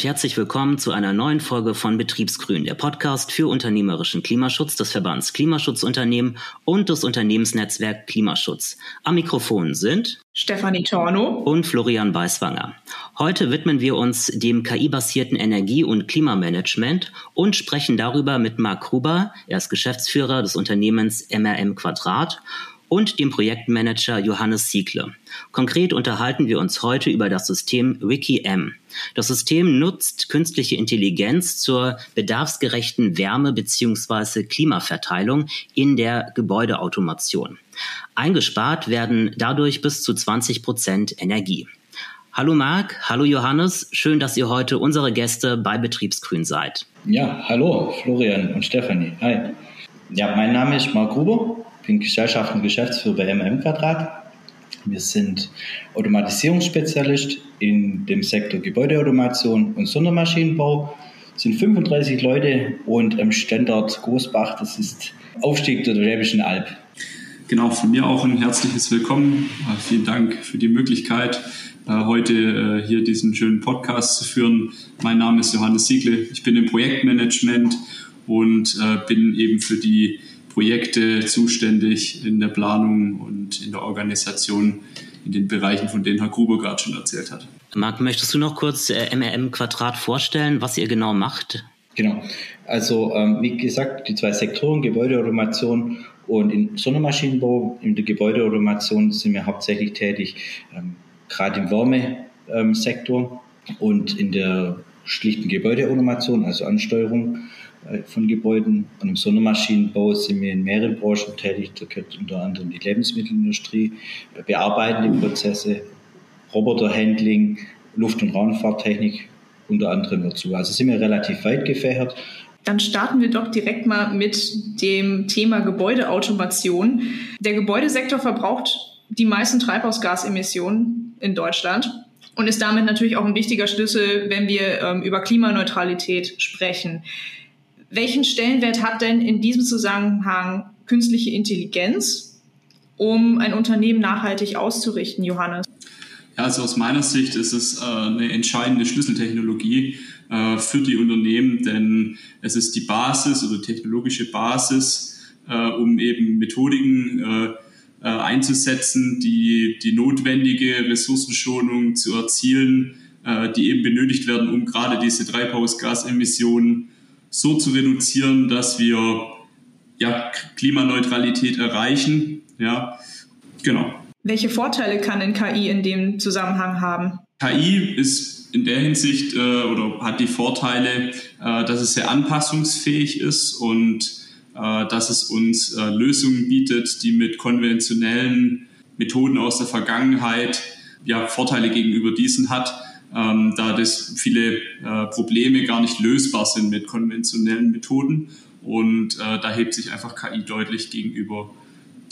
und herzlich willkommen zu einer neuen Folge von Betriebsgrün, der Podcast für unternehmerischen Klimaschutz des Verbands Klimaschutzunternehmen und des Unternehmensnetzwerk Klimaschutz. Am Mikrofon sind Stefanie Torno und Florian Weißwanger. Heute widmen wir uns dem KI-basierten Energie- und Klimamanagement und sprechen darüber mit Marc Huber, er ist Geschäftsführer des Unternehmens MRM Quadrat und dem Projektmanager Johannes Siegle. Konkret unterhalten wir uns heute über das System WikiM. Das System nutzt künstliche Intelligenz zur bedarfsgerechten Wärme- bzw. Klimaverteilung in der Gebäudeautomation. Eingespart werden dadurch bis zu 20 Prozent Energie. Hallo Marc, hallo Johannes, schön, dass ihr heute unsere Gäste bei Betriebsgrün seid. Ja, hallo Florian und Stefanie. Hi. Ja, mein Name ist Marc Gruber bin Gesellschaft und Geschäftsführer bei MM Quadrat. Wir sind Automatisierungsspezialist in dem Sektor Gebäudeautomation und Sondermaschinenbau. Sind 35 Leute und am Standort Großbach, das ist Aufstieg der Schwäbischen Alb. Genau, von mir auch ein herzliches Willkommen. Äh, vielen Dank für die Möglichkeit, äh, heute äh, hier diesen schönen Podcast zu führen. Mein Name ist Johannes Siegle. Ich bin im Projektmanagement und bin eben für die Projekte zuständig in der Planung und in der Organisation in den Bereichen, von denen Herr Gruber gerade schon erzählt hat. Marc, möchtest du noch kurz äh, MRM Quadrat vorstellen, was ihr genau macht? Genau. Also ähm, wie gesagt, die zwei Sektoren, Gebäudeautomation und im Sondermaschinenbau. In der Gebäudeautomation sind wir hauptsächlich tätig, ähm, gerade im Wärmesektor ähm, und in der schlichten Gebäudeautomation, also Ansteuerung von Gebäuden. Und im Sondermaschinenbau sind wir in mehreren Branchen tätig. Da gehört unter anderem die Lebensmittelindustrie, bearbeitende Prozesse, Roboterhandling, Luft- und Raumfahrttechnik unter anderem dazu. Also sind wir relativ weit gefächert. Dann starten wir doch direkt mal mit dem Thema Gebäudeautomation. Der Gebäudesektor verbraucht die meisten Treibhausgasemissionen in Deutschland und ist damit natürlich auch ein wichtiger Schlüssel, wenn wir ähm, über Klimaneutralität sprechen. Welchen Stellenwert hat denn in diesem Zusammenhang künstliche Intelligenz, um ein Unternehmen nachhaltig auszurichten, Johannes? Ja, also aus meiner Sicht ist es äh, eine entscheidende Schlüsseltechnologie äh, für die Unternehmen, denn es ist die Basis oder technologische Basis, äh, um eben Methodiken einzusetzen, die die notwendige Ressourcenschonung zu erzielen, die eben benötigt werden, um gerade diese Treibhausgasemissionen so zu reduzieren, dass wir ja, Klimaneutralität erreichen. Ja, genau. Welche Vorteile kann denn KI in dem Zusammenhang haben? KI ist in der Hinsicht äh, oder hat die Vorteile, äh, dass es sehr anpassungsfähig ist und äh, dass es uns äh, Lösungen bietet, die mit konventionellen Methoden aus der Vergangenheit ja, Vorteile gegenüber diesen hat ähm, da das viele äh, Probleme gar nicht lösbar sind mit konventionellen Methoden. Und äh, da hebt sich einfach KI deutlich gegenüber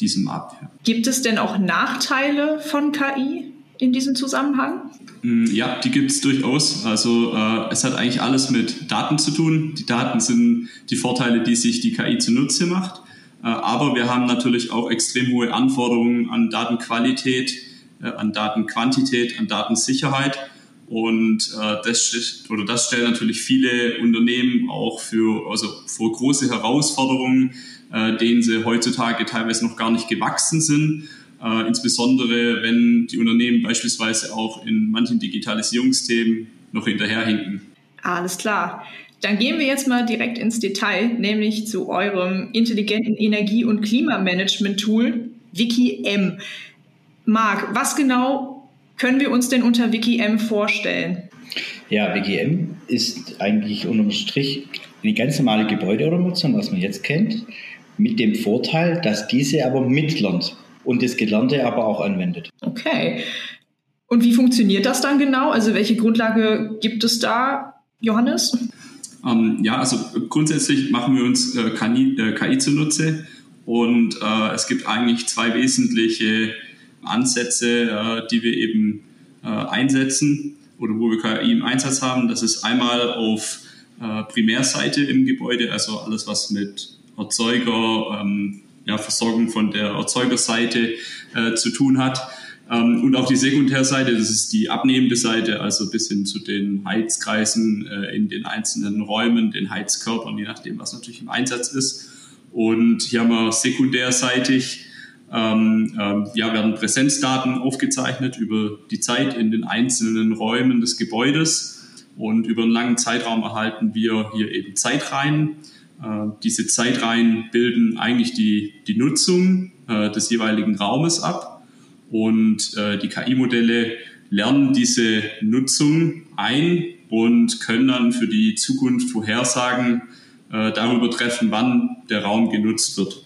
diesem ab. Ja. Gibt es denn auch Nachteile von KI in diesem Zusammenhang? Mm, ja, die gibt es durchaus. Also äh, es hat eigentlich alles mit Daten zu tun. Die Daten sind die Vorteile, die sich die KI zunutze macht. Äh, aber wir haben natürlich auch extrem hohe Anforderungen an Datenqualität, äh, an Datenquantität, an Datensicherheit. Und äh, das, oder das stellt natürlich viele Unternehmen auch für, also vor große Herausforderungen, äh, denen sie heutzutage teilweise noch gar nicht gewachsen sind. Äh, insbesondere wenn die Unternehmen beispielsweise auch in manchen Digitalisierungsthemen noch hinterherhinken. Alles klar. Dann gehen wir jetzt mal direkt ins Detail, nämlich zu eurem intelligenten Energie- und Klimamanagement-Tool WikiM. Marc, was genau können wir uns denn unter WikiM vorstellen? Ja, WikiM ist eigentlich unterm Strich eine ganz normale Gebäudeautomation, was man jetzt kennt, mit dem Vorteil, dass diese aber mitlernt und das Gelernte aber auch anwendet. Okay. Und wie funktioniert das dann genau? Also welche Grundlage gibt es da, Johannes? Ähm, ja, also grundsätzlich machen wir uns äh, KI, äh, KI zunutze und äh, es gibt eigentlich zwei wesentliche Ansätze, äh, die wir eben äh, einsetzen oder wo wir KI im Einsatz haben. Das ist einmal auf äh, Primärseite im Gebäude, also alles, was mit Erzeuger, ähm, ja, Versorgung von der Erzeugerseite äh, zu tun hat. Ähm, und auch die Sekundärseite, das ist die abnehmende Seite, also bis hin zu den Heizkreisen äh, in den einzelnen Räumen, den Heizkörpern, je nachdem, was natürlich im Einsatz ist. Und hier haben wir sekundärseitig, ähm, ähm, ja, werden Präsenzdaten aufgezeichnet über die Zeit in den einzelnen Räumen des Gebäudes. Und über einen langen Zeitraum erhalten wir hier eben Zeitreihen. Äh, diese Zeitreihen bilden eigentlich die, die Nutzung äh, des jeweiligen Raumes ab und äh, die KI-Modelle lernen diese Nutzung ein und können dann für die Zukunft Vorhersagen äh, darüber treffen, wann der Raum genutzt wird.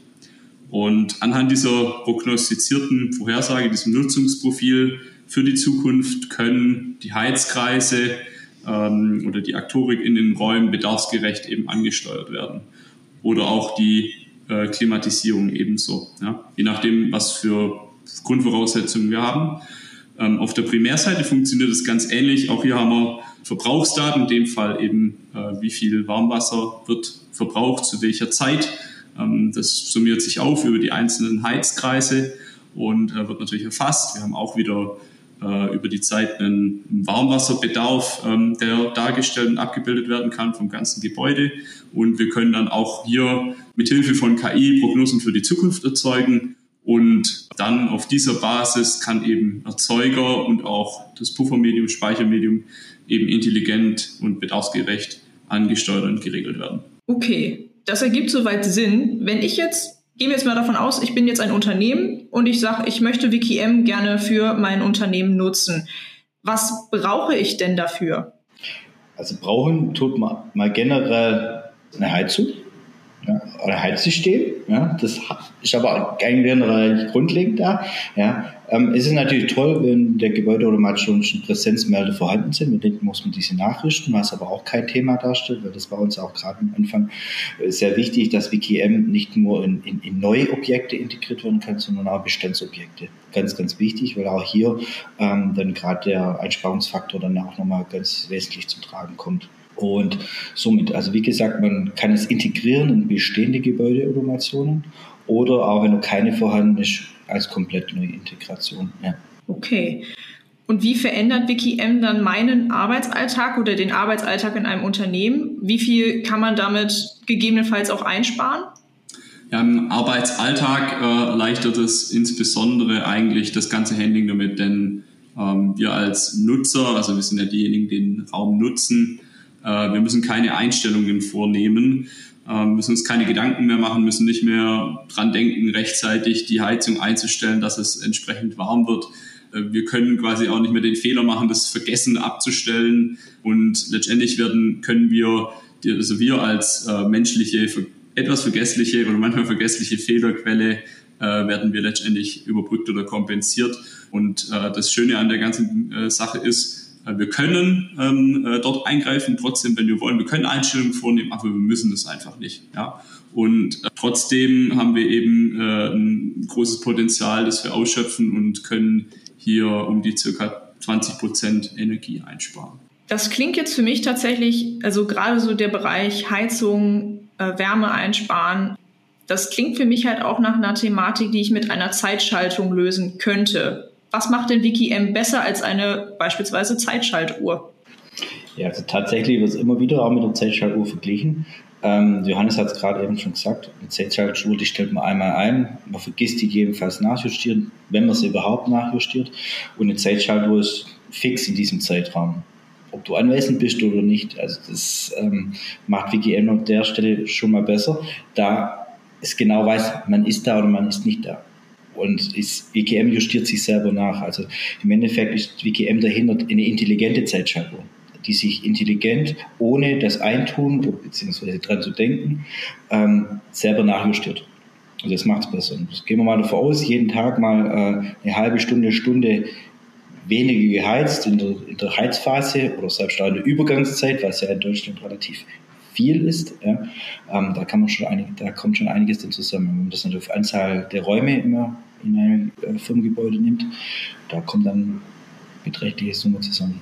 Und anhand dieser prognostizierten Vorhersage, diesem Nutzungsprofil für die Zukunft können die Heizkreise ähm, oder die Aktorik in den Räumen bedarfsgerecht eben angesteuert werden. Oder auch die äh, Klimatisierung ebenso. Ja? Je nachdem, was für Grundvoraussetzungen wir haben. Ähm, auf der Primärseite funktioniert es ganz ähnlich. Auch hier haben wir Verbrauchsdaten, in dem Fall eben, äh, wie viel Warmwasser wird verbraucht, zu welcher Zeit. Ähm, das summiert sich auf über die einzelnen Heizkreise und äh, wird natürlich erfasst. Wir haben auch wieder äh, über die Zeit einen Warmwasserbedarf, ähm, der dargestellt und abgebildet werden kann vom ganzen Gebäude. Und wir können dann auch hier mit Hilfe von KI Prognosen für die Zukunft erzeugen und dann auf dieser Basis kann eben Erzeuger und auch das Puffermedium, Speichermedium eben intelligent und bedarfsgerecht angesteuert und geregelt werden. Okay, das ergibt soweit Sinn. Wenn ich jetzt, gehen wir jetzt mal davon aus, ich bin jetzt ein Unternehmen und ich sage, ich möchte WikiM gerne für mein Unternehmen nutzen. Was brauche ich denn dafür? Also brauchen tut man mal generell eine Heizung ja, oder Heizsystem. Ja, das ist aber eigentlich grundlegend da. Ja, ähm, es ist natürlich toll, wenn der Gebäudeautomation schon Präsenzmelder vorhanden sind. Mit denen muss man diese nachrüsten, was aber auch kein Thema darstellt, weil das war uns auch gerade am Anfang äh, sehr wichtig, dass WKM nicht nur in, in, in neue Objekte integriert werden kann, sondern auch Bestandsobjekte. Ganz, ganz wichtig, weil auch hier ähm, dann gerade der Einsparungsfaktor dann auch nochmal ganz wesentlich zum Tragen kommt. Und somit, also wie gesagt, man kann es integrieren in bestehende Gebäudeautomationen oder auch wenn noch keine vorhanden ist, als komplett neue Integration. Ja. Okay. Und wie verändert WikiM dann meinen Arbeitsalltag oder den Arbeitsalltag in einem Unternehmen? Wie viel kann man damit gegebenenfalls auch einsparen? Ja, Im Arbeitsalltag äh, erleichtert es insbesondere eigentlich das ganze Handling damit, denn ähm, wir als Nutzer, also wir sind ja diejenigen, die den Raum nutzen, wir müssen keine Einstellungen vornehmen, ähm, müssen uns keine Gedanken mehr machen, müssen nicht mehr dran denken, rechtzeitig die Heizung einzustellen, dass es entsprechend warm wird. Äh, wir können quasi auch nicht mehr den Fehler machen, das Vergessen abzustellen. Und letztendlich werden, können wir, also wir als äh, menschliche, etwas vergessliche oder manchmal vergessliche Fehlerquelle werden wir letztendlich überbrückt oder kompensiert. Und das Schöne an der ganzen Sache ist, äh, wir können ähm, äh, dort eingreifen, trotzdem, wenn wir wollen. Wir können Einstellungen vornehmen, aber wir müssen das einfach nicht. Ja? Und äh, trotzdem haben wir eben äh, ein großes Potenzial, das wir ausschöpfen und können hier um die circa 20 Prozent Energie einsparen. Das klingt jetzt für mich tatsächlich, also gerade so der Bereich Heizung, äh, Wärme einsparen, das klingt für mich halt auch nach einer Thematik, die ich mit einer Zeitschaltung lösen könnte was macht denn WikiM besser als eine beispielsweise Zeitschaltuhr? Ja, also tatsächlich wird es immer wieder auch mit der Zeitschaltuhr verglichen. Ähm, Johannes hat es gerade eben schon gesagt, eine Zeitschaltuhr, die stellt man einmal ein, man vergisst die jedenfalls nachjustieren, wenn man sie überhaupt nachjustiert. Und eine Zeitschaltuhr ist fix in diesem Zeitraum. Ob du anwesend bist oder nicht, also das ähm, macht WGM an der Stelle schon mal besser, da es genau weiß, man ist da oder man ist nicht da. Und ist, WKM justiert sich selber nach. Also im Endeffekt ist WKM dahinter eine intelligente Zeitschaltung, die sich intelligent, ohne das Eintun bzw. dran zu denken, ähm, selber nachjustiert. Und das macht es besser. Und gehen wir mal davon aus, jeden Tag mal äh, eine halbe Stunde, Stunde weniger geheizt in der, in der Heizphase oder selbst auch in der Übergangszeit, was ja in Deutschland relativ viel ist. Ja, ähm, da kann man schon einig, da kommt schon einiges dann zusammen. Wenn man das natürlich auf Anzahl der Räume immer in einem äh, Firmengebäude nimmt, da kommt dann beträchtliche Summe zusammen.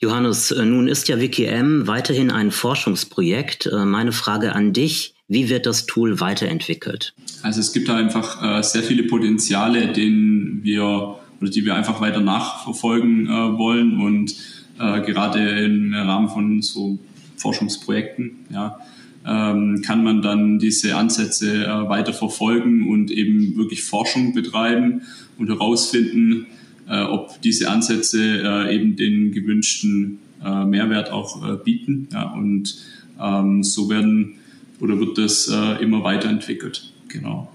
Johannes, äh, nun ist ja WKM weiterhin ein Forschungsprojekt. Äh, meine Frage an dich, Wie wird das Tool weiterentwickelt? Also es gibt da einfach äh, sehr viele Potenziale, denen wir oder die wir einfach weiter nachverfolgen wollen und gerade im Rahmen von so Forschungsprojekten, ja, ähm, kann man dann diese Ansätze äh, weiter verfolgen und eben wirklich Forschung betreiben und herausfinden, äh, ob diese Ansätze äh, eben den gewünschten äh, Mehrwert auch äh, bieten. Ja, und ähm, so werden oder wird das äh, immer weiterentwickelt. Genau.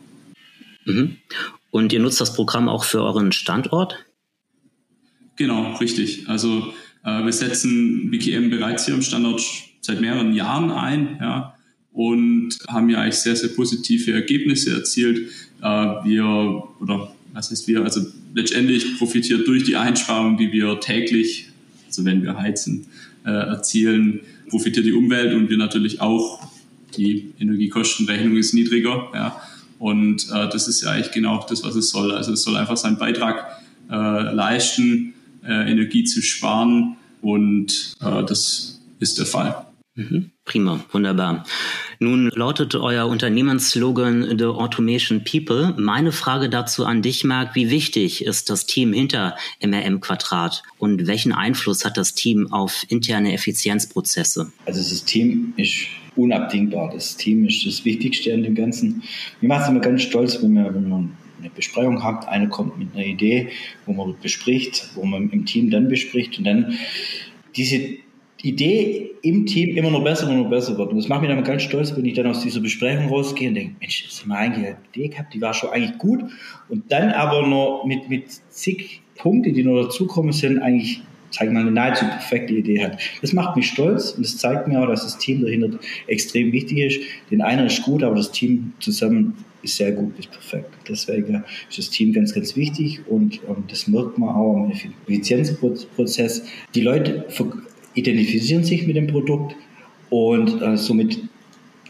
Mhm. Und ihr nutzt das Programm auch für euren Standort? Genau, richtig. Also wir setzen BKM bereits hier am Standort seit mehreren Jahren ein, ja, und haben ja eigentlich sehr, sehr positive Ergebnisse erzielt. Äh, wir, oder was heißt wir, also letztendlich profitiert durch die Einsparung, die wir täglich, also wenn wir heizen, äh, erzielen, profitiert die Umwelt und wir natürlich auch. Die Energiekostenrechnung ist niedriger, ja. Und äh, das ist ja eigentlich genau das, was es soll. Also es soll einfach seinen Beitrag äh, leisten, äh, Energie zu sparen und äh, das ist der Fall. Mhm. Prima, wunderbar. Nun lautet euer Unternehmensslogan The Automation People. Meine Frage dazu an dich, Marc, wie wichtig ist das Team hinter MRM Quadrat und welchen Einfluss hat das Team auf interne Effizienzprozesse? Also das Team ist unabdingbar. Das Team ist das Wichtigste an dem Ganzen. Mir macht es immer ganz stolz, wenn man, wenn man eine Besprechung hat, einer kommt mit einer Idee, wo man bespricht, wo man im Team dann bespricht und dann diese Idee im Team immer noch besser und noch besser wird. Und das macht mich dann ganz stolz, wenn ich dann aus dieser Besprechung rausgehe und denke, Mensch, das haben wir eigentlich eine Idee gehabt, die war schon eigentlich gut. Und dann aber noch mit, mit zig Punkten, die noch dazukommen, sind eigentlich, sag ich mal, eine nahezu perfekte Idee hat. Das macht mich stolz und das zeigt mir auch, dass das Team dahinter extrem wichtig ist. Den einen ist gut, aber das Team zusammen ist sehr gut ist perfekt. Deswegen ist das Team ganz, ganz wichtig und ähm, das merkt man auch im Effizienzprozess. Die Leute identifizieren sich mit dem Produkt und äh, somit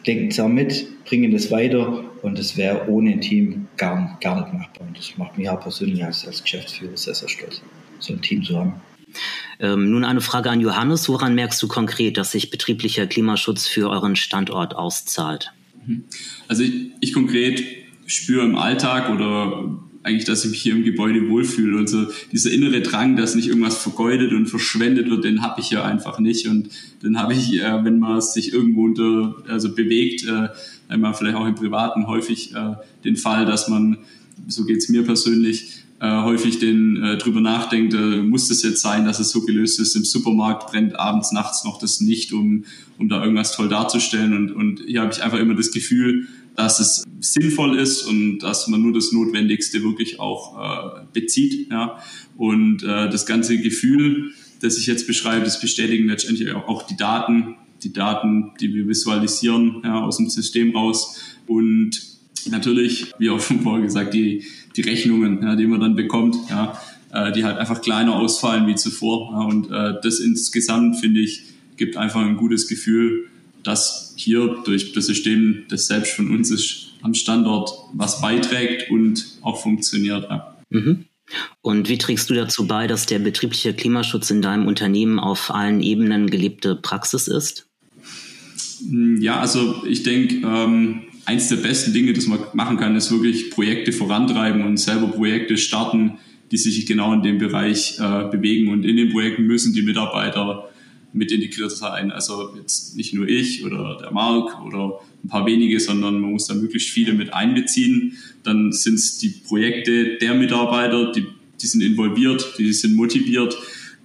denken sie mit, bringen das weiter und das wäre ohne ein Team gar, gar nicht machbar. Und das macht mich auch persönlich als, als Geschäftsführer sehr, sehr stolz, so ein Team zu haben. Ähm, nun eine Frage an Johannes. Woran merkst du konkret, dass sich betrieblicher Klimaschutz für euren Standort auszahlt? Mhm. Also ich, ich konkret spüre im Alltag oder eigentlich, dass ich mich hier im Gebäude wohlfühle. Und so dieser innere Drang, dass nicht irgendwas vergeudet und verschwendet wird, den habe ich ja einfach nicht. Und den habe ich, äh, wenn man sich irgendwo unter, also bewegt, äh, einmal vielleicht auch im Privaten häufig äh, den Fall, dass man, so geht's mir persönlich, äh, häufig den äh, drüber nachdenkt, äh, muss das jetzt sein, dass es so gelöst ist, im Supermarkt brennt abends, nachts noch das nicht, um, um da irgendwas toll darzustellen. Und, und hier habe ich einfach immer das Gefühl, dass es sinnvoll ist und dass man nur das Notwendigste wirklich auch äh, bezieht. Ja. Und äh, das ganze Gefühl, das ich jetzt beschreibe, das bestätigen letztendlich auch die Daten, die Daten, die wir visualisieren ja, aus dem System raus. Und natürlich, wie auch schon vorher gesagt, die, die Rechnungen, ja, die man dann bekommt, ja, äh, die halt einfach kleiner ausfallen wie zuvor. Ja, und äh, das insgesamt, finde ich, gibt einfach ein gutes Gefühl, dass hier durch das System, das selbst von uns ist, am Standort was beiträgt und auch funktioniert. Ja. Mhm. Und wie trägst du dazu bei, dass der betriebliche Klimaschutz in deinem Unternehmen auf allen Ebenen gelebte Praxis ist? Ja, also ich denke, ähm, eins der besten Dinge, das man machen kann, ist wirklich Projekte vorantreiben und selber Projekte starten, die sich genau in dem Bereich äh, bewegen. Und in den Projekten müssen die Mitarbeiter mit integriert sein. Also jetzt nicht nur ich oder der Marc oder ein paar wenige, sondern man muss da möglichst viele mit einbeziehen. Dann sind es die Projekte der Mitarbeiter, die, die sind involviert, die sind motiviert,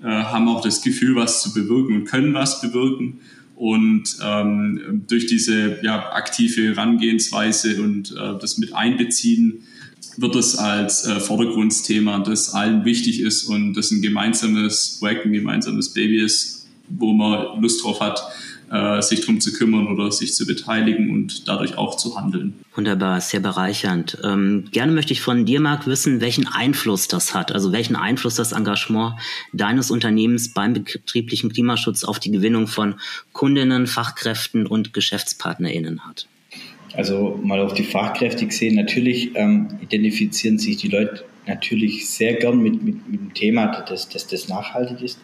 äh, haben auch das Gefühl, was zu bewirken und können was bewirken. Und ähm, durch diese ja, aktive Herangehensweise und äh, das mit einbeziehen, wird es als äh, Vordergrundsthema, das allen wichtig ist und das ein gemeinsames Projekt, ein gemeinsames Baby ist, wo man Lust drauf hat, äh, sich darum zu kümmern oder sich zu beteiligen und dadurch auch zu handeln. Wunderbar, sehr bereichernd. Ähm, gerne möchte ich von dir, Marc, wissen, welchen Einfluss das hat, also welchen Einfluss das Engagement deines Unternehmens beim betrieblichen Klimaschutz auf die Gewinnung von Kundinnen, Fachkräften und GeschäftspartnerInnen hat. Also mal auf die Fachkräfte gesehen, natürlich ähm, identifizieren sich die Leute natürlich sehr gern mit, mit, mit dem Thema, dass, dass das nachhaltig ist.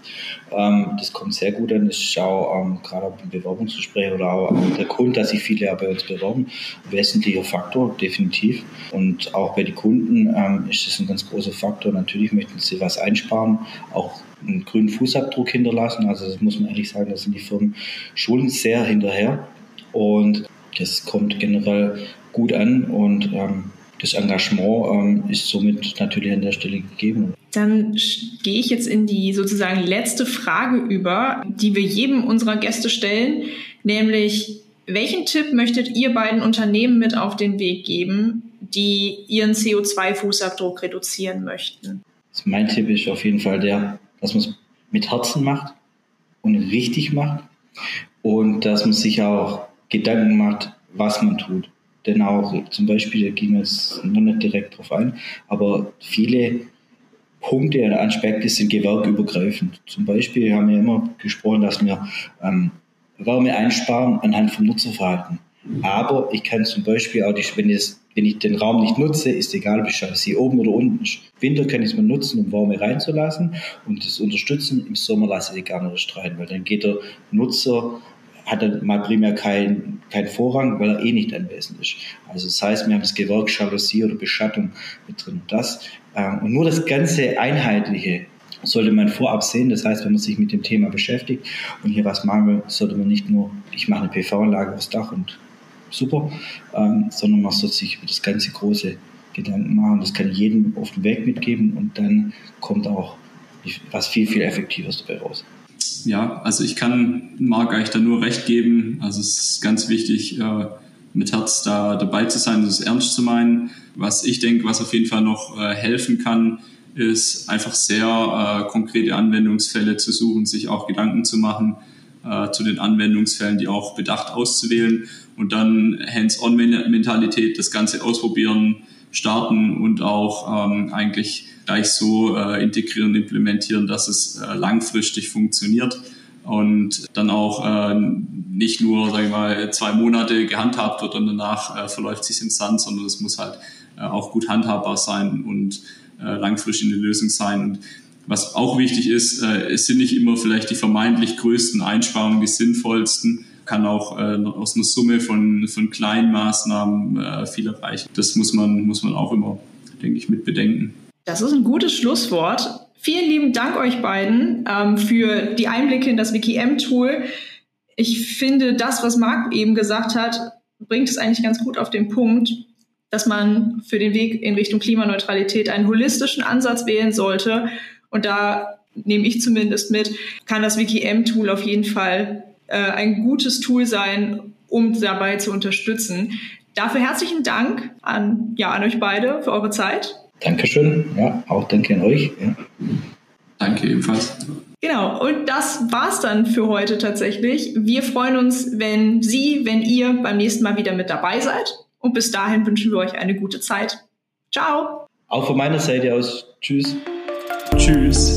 Ähm, das kommt sehr gut an. Ist auch ähm, gerade auch im Bewerbungsgespräch oder auch der Grund, dass sich viele bei uns bewerben, wesentlicher Faktor, definitiv. Und auch bei den Kunden ähm, ist das ein ganz großer Faktor. Natürlich möchten sie was einsparen, auch einen grünen Fußabdruck hinterlassen. Also das muss man ehrlich sagen, da sind die Firmen schon sehr hinterher. Und das kommt generell gut an und ähm, das Engagement ähm, ist somit natürlich an der Stelle gegeben. Dann gehe ich jetzt in die sozusagen letzte Frage über, die wir jedem unserer Gäste stellen, nämlich welchen Tipp möchtet ihr beiden Unternehmen mit auf den Weg geben, die ihren CO2-Fußabdruck reduzieren möchten? Also mein Tipp ist auf jeden Fall der, dass man es mit Herzen macht und richtig macht und dass man sich auch Gedanken macht, was man tut. Denn auch zum Beispiel, da ging jetzt noch nicht direkt drauf ein, aber viele Punkte und Aspekte sind gewerkübergreifend. Zum Beispiel haben wir immer gesprochen, dass wir ähm, Wärme einsparen anhand vom Nutzerverhalten. Aber ich kann zum Beispiel auch, die, wenn, es, wenn ich den Raum nicht nutze, ist egal, ob ich oben oder unten ist. Winter kann ich es mal nutzen, um Wärme reinzulassen und das unterstützen. Im Sommer lasse ich die gerne nicht rein, weil dann geht der Nutzer hat er mal primär keinen kein Vorrang, weil er eh nicht anwesend ist. Also das heißt, wir haben das Gewerk Jalousie oder Beschattung mit drin. Das, äh, und nur das ganze Einheitliche sollte man vorab sehen. Das heißt, wenn man sich mit dem Thema beschäftigt und hier was machen will, sollte man nicht nur, ich mache eine PV-Anlage aufs Dach und super, ähm, sondern man sollte sich über das ganze große Gedanken machen. Das kann ich jedem auf den Weg mitgeben und dann kommt auch was viel, viel Effektives dabei raus ja, also ich kann Marc eigentlich da nur recht geben. Also es ist ganz wichtig, äh, mit Herz da dabei zu sein, das ernst zu meinen. Was ich denke, was auf jeden Fall noch äh, helfen kann, ist einfach sehr äh, konkrete Anwendungsfälle zu suchen, sich auch Gedanken zu machen zu den Anwendungsfällen, die auch bedacht auszuwählen und dann Hands-on-Mentalität, das Ganze ausprobieren, starten und auch ähm, eigentlich gleich so äh, integrieren, implementieren, dass es äh, langfristig funktioniert und dann auch äh, nicht nur, sag ich mal, zwei Monate gehandhabt wird und danach äh, verläuft sich ins Sand, sondern es muss halt äh, auch gut handhabbar sein und äh, langfristig eine Lösung sein. Und was auch wichtig ist, äh, es sind nicht immer vielleicht die vermeintlich größten Einsparungen die sinnvollsten, kann auch äh, aus einer Summe von, von kleinen Maßnahmen äh, viel erreichen. Das muss man, muss man auch immer, denke ich, mit bedenken. Das ist ein gutes Schlusswort. Vielen lieben Dank euch beiden ähm, für die Einblicke in das WKM-Tool. Ich finde, das, was Marc eben gesagt hat, bringt es eigentlich ganz gut auf den Punkt, dass man für den Weg in Richtung Klimaneutralität einen holistischen Ansatz wählen sollte. Und da nehme ich zumindest mit, kann das WKM-Tool auf jeden Fall äh, ein gutes Tool sein, um dabei zu unterstützen. Dafür herzlichen Dank an, ja, an euch beide für eure Zeit. Dankeschön, ja, auch danke an euch. Ja. Danke ebenfalls. Genau, und das war's dann für heute tatsächlich. Wir freuen uns, wenn Sie, wenn ihr beim nächsten Mal wieder mit dabei seid. Und bis dahin wünschen wir euch eine gute Zeit. Ciao. Auch von meiner Seite aus. Tschüss. Tschüss.